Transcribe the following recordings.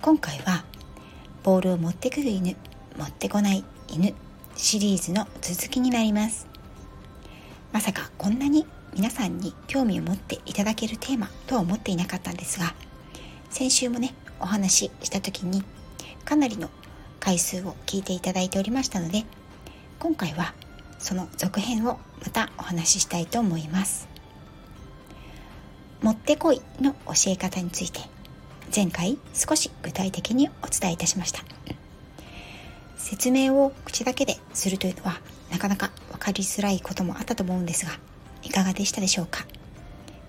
今回はボールを持ってくる犬持ってこない犬シリーズの続きになります。まさかこんなに皆さんに興味を持っていただけるテーマとは思っていなかったんですが先週もねお話しした時にかなりの回数を聞いていただいておりましたので今回はその続編をまたお話ししたいと思います。持ってこいの教え方について前回少し具体的にお伝えいたしました。説明を口だけでするというのはなかなか分かりづらいこともあったと思うんですがいかがでしたでしょうか？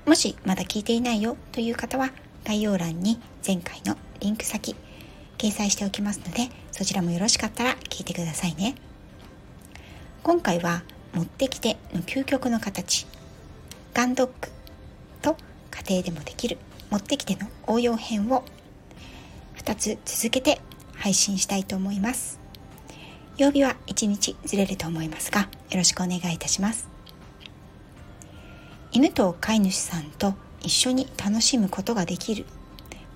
もしまだ聞いていないよという方は概要欄に前回のリンク先掲載しておきますのでそちらもよろしかったら聞いてくださいね。今回は持ってきての究極の形ガンドッグと家庭でもできる持ってきての応用編を2つ続けて配信したいと思います。曜日は1日ずれると思いますがよろしくお願いいたします。犬と飼い主さんと一緒に楽しむことができる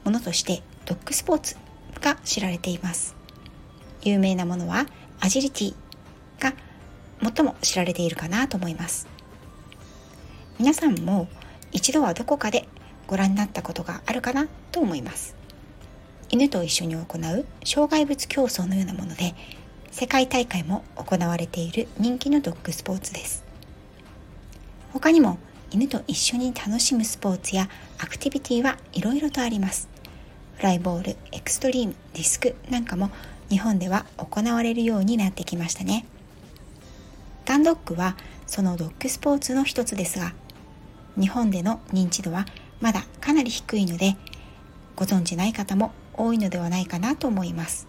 ものとしてドッグスポーツが知られています。有名なものはアジリティが最も知られているかなと思います。皆さんも一度はどこかでご覧になったことがあるかなと思います。犬と一緒に行う障害物競争のようなもので世界大会も行われている人気のドッグスポーツです。他にも犬と一緒に楽しむスポーツやアクティビティはいろいろとあります。フライボールエクストリームディスクなんかも日本では行われるようになってきましたね。ガンドッグはそのドッグスポーツの一つですが日本での認知度はまだかなり低いのでご存じない方も多いのではないかなと思います。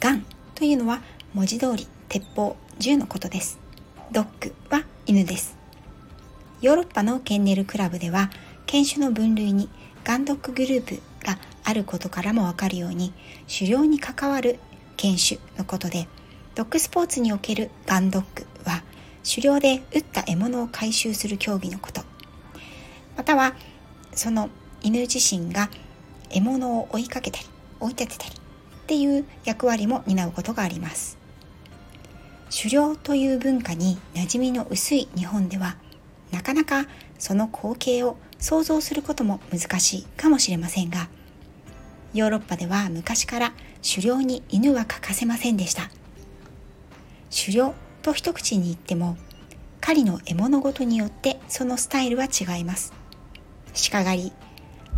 ガンというのは文字通り鉄砲銃のことです。ドッグは犬です。ヨーロッパのケンネルクラブでは犬種の分類にガンドッググループがあることからもわかるように狩猟に関わる犬種のことでドッグスポーツにおけるガンドッグは狩猟で撃った獲物を回収する競技のこと。またはその犬自身が獲物を追いかけたり追い立てたりっていう役割も担うことがあります。狩猟という文化に馴染みの薄い日本ではなかなかその光景を想像することも難しいかもしれませんがヨーロッパでは昔から狩猟に犬は欠かせませんでした。狩猟と一口に言っても狩りの獲物ごとによってそのスタイルは違います。鹿狩り、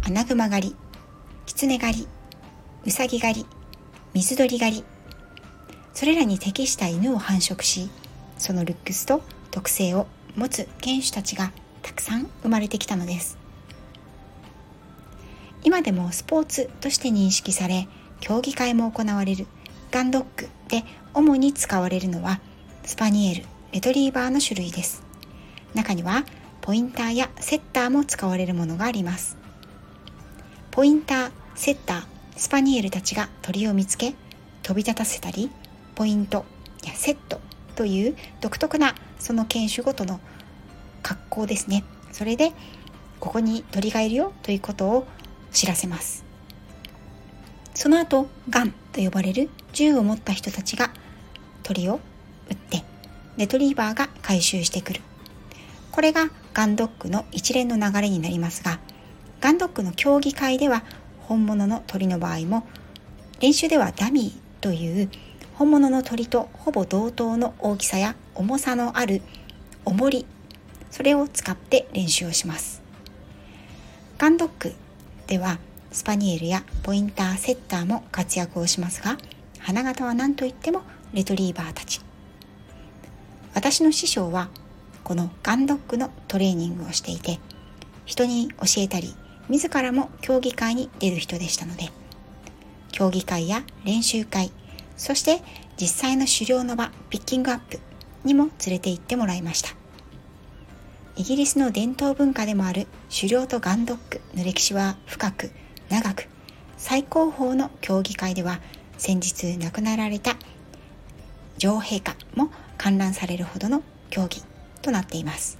アナグマ狩り、キツネ狩り、ウサギ狩り、水鳥狩り、それらに適した犬を繁殖し、そのルックスと特性を持つ犬種たちがたくさん生まれてきたのです。今でもスポーツとして認識され、競技会も行われるガンドッグで主に使われるのはスパニエル、レトリーバーの種類です。中にはポインターやセッターも使われるものがあります。ポインターセッタースパニエルたちが鳥を見つけ飛び立たせたりポイントやセットという独特なその犬種ごとの格好ですね。それでここに鳥がいるよということを知らせます。その後ガンと呼ばれる銃を持った人たちが鳥を撃ってレトリーバーが回収してくる。これがガンドックの一連の流れになりますがガンドックの競技会では本物の鳥の場合も練習ではダミーという本物の鳥とほぼ同等の大きさや重さのある重りそれを使って練習をします。ガンドックではスパニエルやポインターセッターも活躍をしますが花形は何といってもレトリーバーたち。私の師匠はこのガンドッグのトレーニングをしていて人に教えたり自らも競技会に出る人でしたので競技会や練習会そして実際の狩猟の場ピッキングアップにも連れて行ってもらいました。イギリスの伝統文化でもある狩猟とガンドッグの歴史は深く長く最高峰の競技会では先日亡くなられた女王陛下も観覧されるほどの競技。となっています。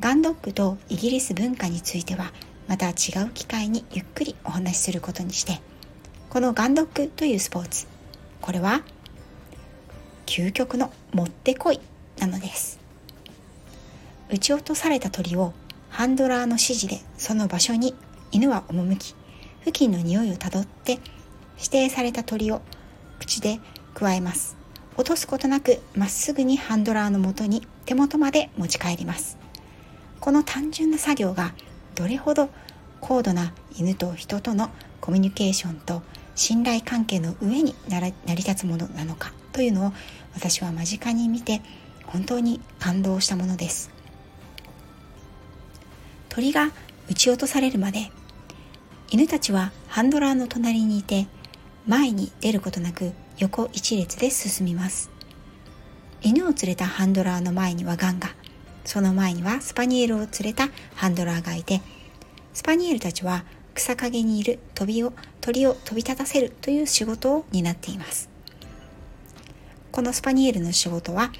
ガンドッグとイギリス文化についてはまた違う機会にゆっくりお話しすることにしてこのガンドッグというスポーツこれは究極のもってこいなのです。撃ち落とされた鳥をハンドラーの指示でその場所に犬は赴き付近の匂いをたどって指定された鳥を口で加えます。落とすことなくまっすぐにハンドラーのもとに手元まで持ち帰ります。この単純な作業がどれほど高度な犬と人とのコミュニケーションと信頼関係の上に成り立つものなのかというのを私は間近に見て本当に感動したものです。鳥が撃ち落とされるまで犬たちはハンドラーの隣にいて前に出ることなく横一列で進みます。犬を連れたハンドラーの前にはガンガ。その前にはスパニエルを連れたハンドラーがいてスパニエルたちは草陰にいる鳥を鳥を飛び立たせるという仕事を担っています。このスパニエルの仕事は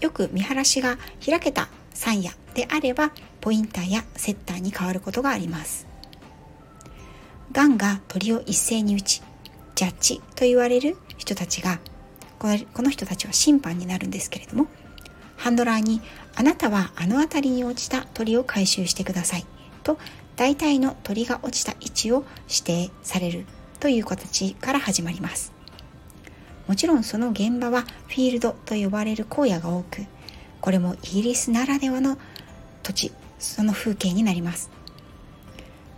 よく見晴らしが開けた山野であればポインターやセッターに変わることがあります。ガンが鳥を一斉に打ちジャッジと言われる人たちがこの人たちは審判になるんですけれどもハンドラーにあなたはあの辺りに落ちた鳥を回収してくださいと大体の鳥が落ちた位置を指定されるという形から始まります。もちろんその現場はフィールドと呼ばれる荒野が多くこれもイギリスならではの土地その風景になります。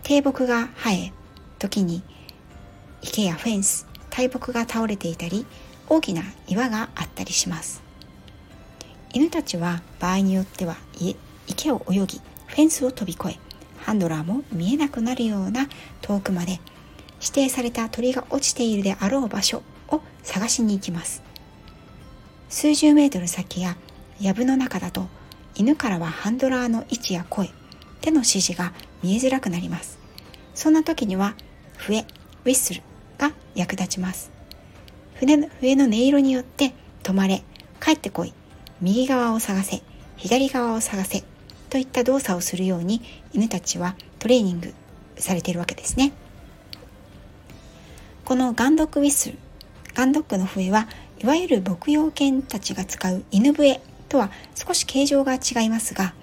低木が生え時に池やフェンス大木が倒れていたり大きな岩があったりします。犬たちは場合によっては池を泳ぎフェンスを飛び越えハンドラーも見えなくなるような遠くまで指定された鳥が落ちているであろう場所を探しに行きます。数十メートル先や藪の中だと犬からはハンドラーの位置や声手の指示が見えづらくなります。そんな時には笛ウィッスルが役立ちます。笛の笛の音色によって止まれ帰ってこい右側を探せ左側を探せといった動作をするように犬たちはトレーニングされているわけですね。このガンドックウィッスルガンドックの笛はいわゆる牧羊犬たちが使う犬笛とは少し形状が違いますが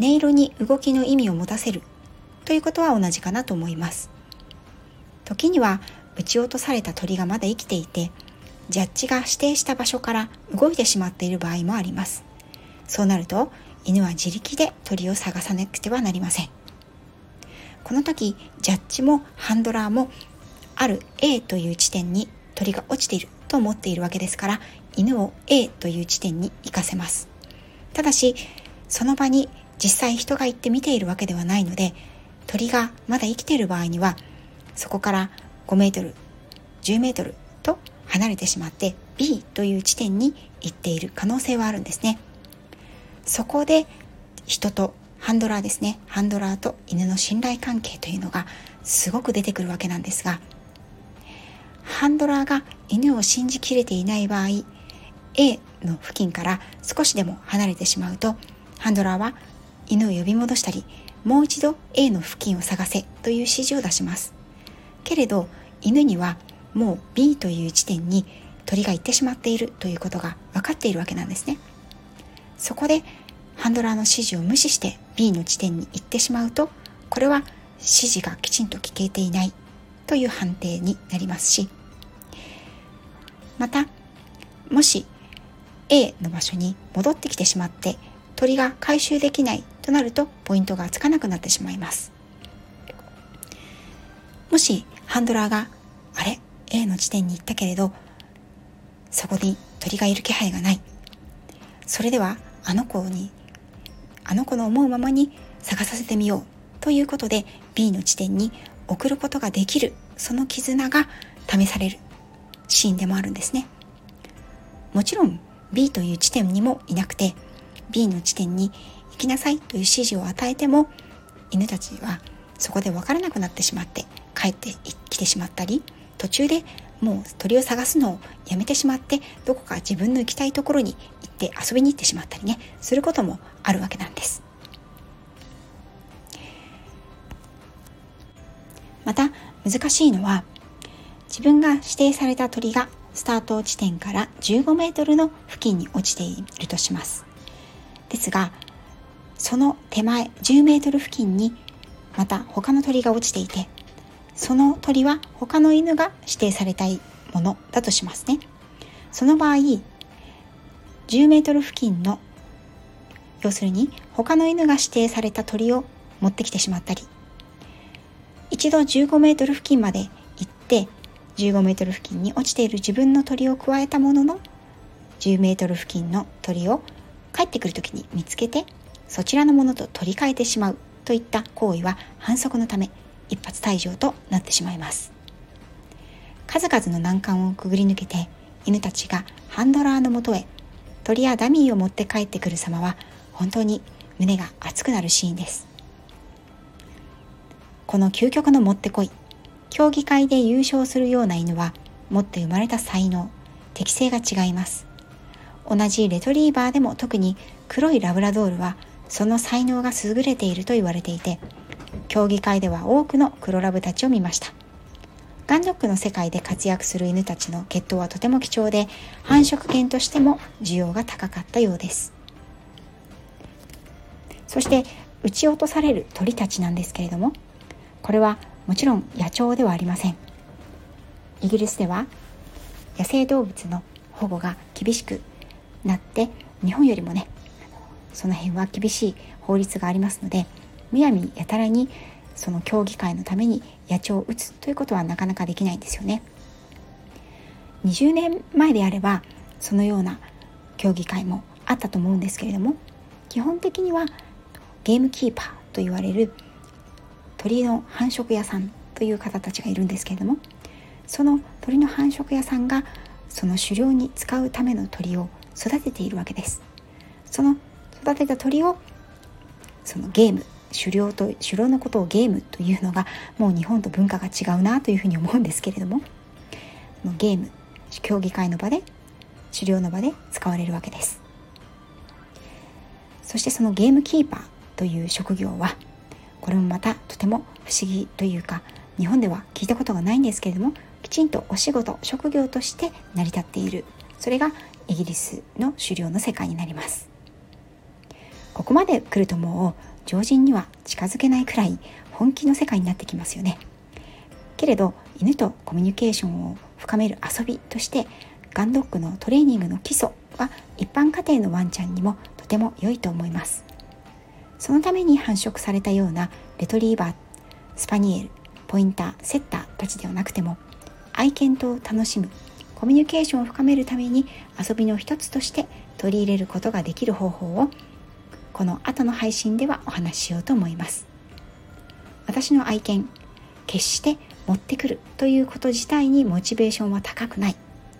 音色に動きの意味を持たせるということは同じかなと思います。時には撃ち落とされた鳥がまだ生きていてジャッジが指定した場所から動いてしまっている場合もあります。そうなると犬は自力で鳥を探さなくてはなりません。この時ジャッジもハンドラーもある A という地点に鳥が落ちていると思っているわけですから犬を A という地点に行かせます。ただしその場に実際人が行って見ているわけではないので鳥がまだ生きている場合にはそこから5メートル10メートルと離れてしまって B という地点に行っている可能性はあるんですね。そこで人とハンドラーですね。ハンドラーと犬の信頼関係というのがすごく出てくるわけなんですがハンドラーが犬を信じきれていない場合 A の付近から少しでも離れてしまうとハンドラーは犬を呼び戻したりもう一度 A の付近を探せという指示を出します。けれど犬にはもう B という地点に鳥が行ってしまっているということが分かっているわけなんですね。そこでハンドラーの指示を無視して B の地点に行ってしまうとこれは指示がきちんと聞けていないという判定になりますしまたもし A の場所に戻ってきてしまって鳥が回収できないとなるとポイントがつかなくなってしまいます。もしハンドラーがあれ？A の地点に行ったけれどそこに鳥がいる気配がない。それではあの子にあの子の思うままに探させてみようということで B の地点に送ることができるその絆が試されるシーンでもあるんですね。もちろん B という地点にもいなくて B の地点に行きなさいという指示を与えても犬たちはそこで分からなくなってしまって帰ってきてしまったり途中でもう鳥を探すのをやめてしまってどこか自分の行きたいところに行って遊びに行ってしまったりねすることもあるわけなんです。また難しいのは自分が指定された鳥がスタート地点から15メートルの付近に落ちているとします。ですがその手前10メートル付近にまた他の鳥が落ちていてその鳥は他の犬が指定されたいものだとしますね。その場合10メートル付近の要するに他の犬が指定された鳥を持ってきてしまったり一度15メートル付近まで行って15メートル付近に落ちている自分の鳥を加えたものの10メートル付近の鳥を帰ってくる時に見つけてそちらのものと取り替えてしまうといった行為は反則のため一発退場となってしまいます。数々の難関をくぐり抜けて犬たちがハンドラーのもとへ鳥やダミーを持って帰ってくる様は本当に胸が熱くなるシーンです。この究極の持ってこい競技会で優勝するような犬は持って生まれた才能適性が違います。同じレトリーバーでも特に黒いラブラドールはその才能が優れていると言われていて競技会では多くの黒ラブたちを見ました。ガンドックの世界で活躍する犬たちの血統はとても貴重で繁殖犬としても需要が高かったようです。そして撃ち落とされる鳥たちなんですけれどもこれはもちろん野鳥ではありません。イギリスでは野生動物の保護が厳しくなって日本よりもねその辺は厳しい法律がありますのでむやみやたらにその競技会のために野鳥を打つということはなかなかできないんですよね。20年前であればそのような競技会もあったと思うんですけれども基本的にはゲームキーパーと言われる鳥の繁殖屋さんという方たちがいるんですけれどもその鳥の繁殖屋さんがその狩猟に使うための鳥を育てているわけです。その育てた鳥をそのゲーム狩猟と狩猟のことをゲームというのがもう日本と文化が違うなというふうに思うんですけれどもゲーム競技会の場で狩猟の場で使われるわけです。そしてそのゲームキーパーという職業はこれもまたとても不思議というか日本では聞いたことがないんですけれどもきちんとお仕事職業として成り立っている。それがイギリスの狩猟の世界になります。ここまで来るともう常人には近づけないくらい本気の世界になってきますよね。けれど犬とコミュニケーションを深める遊びとしてガンドッグのトレーニングの基礎は一般家庭のワンちゃんにもとても良いと思います。そのために繁殖されたようなレトリーバースパニエルポインターセッターたちではなくても愛犬と楽しむコミュニケーションを深めるために遊びの一つとして取り入れることができる方法をこの後の配信ではお話ししようと思います。私の愛犬決して持ってくるということ自体にモチベーションは高くない。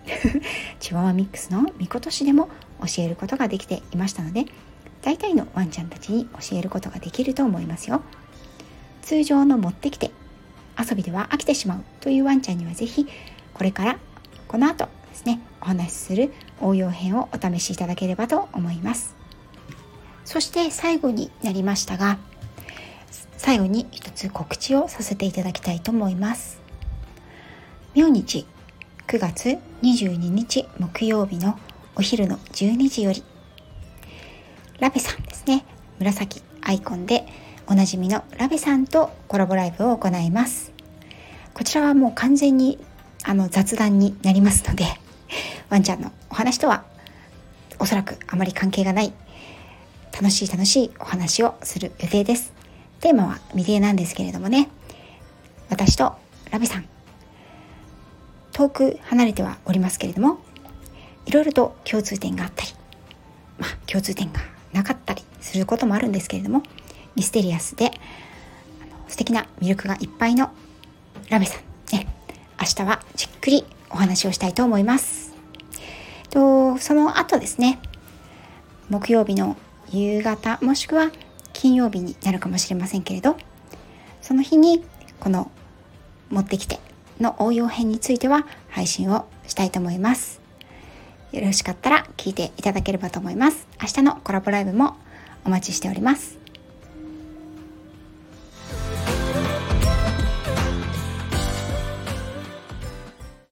チワワミックスのみことしでも教えることができていましたので大体のワンちゃんたちに教えることができると思いますよ。通常の持ってきて遊びでは飽きてしまうというワンちゃんには是非これからこの後ですねお話しする応用編をお試しいただければと思います。そして最後になりましたが最後に一つ告知をさせていただきたいと思います。明日9月22日木曜日のお昼の12時よりラベさんですね。紫アイコンでおなじみのラベさんとコラボライブを行います。こちらはもう完全にあの雑談になりますのでワンちゃんのお話とはおそらくあまり関係がない楽しい楽しいお話をする予定です。テーマは未定なんですけれどもね。私とラベさん。遠く離れてはおりますけれどもいろいろと共通点があったりまあ共通点がなかったりすることもあるんですけれどもミステリアスで素敵な魅力がいっぱいのラメさんね。明日はじっくりお話をしたいと思います。とその後ですね木曜日の夕方もしくは金曜日になるかもしれませんけれどその日にこの持ってきての応用編については配信をしたいと思います。よろしかったら聞いていただければと思います。明日のコラボライブもお待ちしております。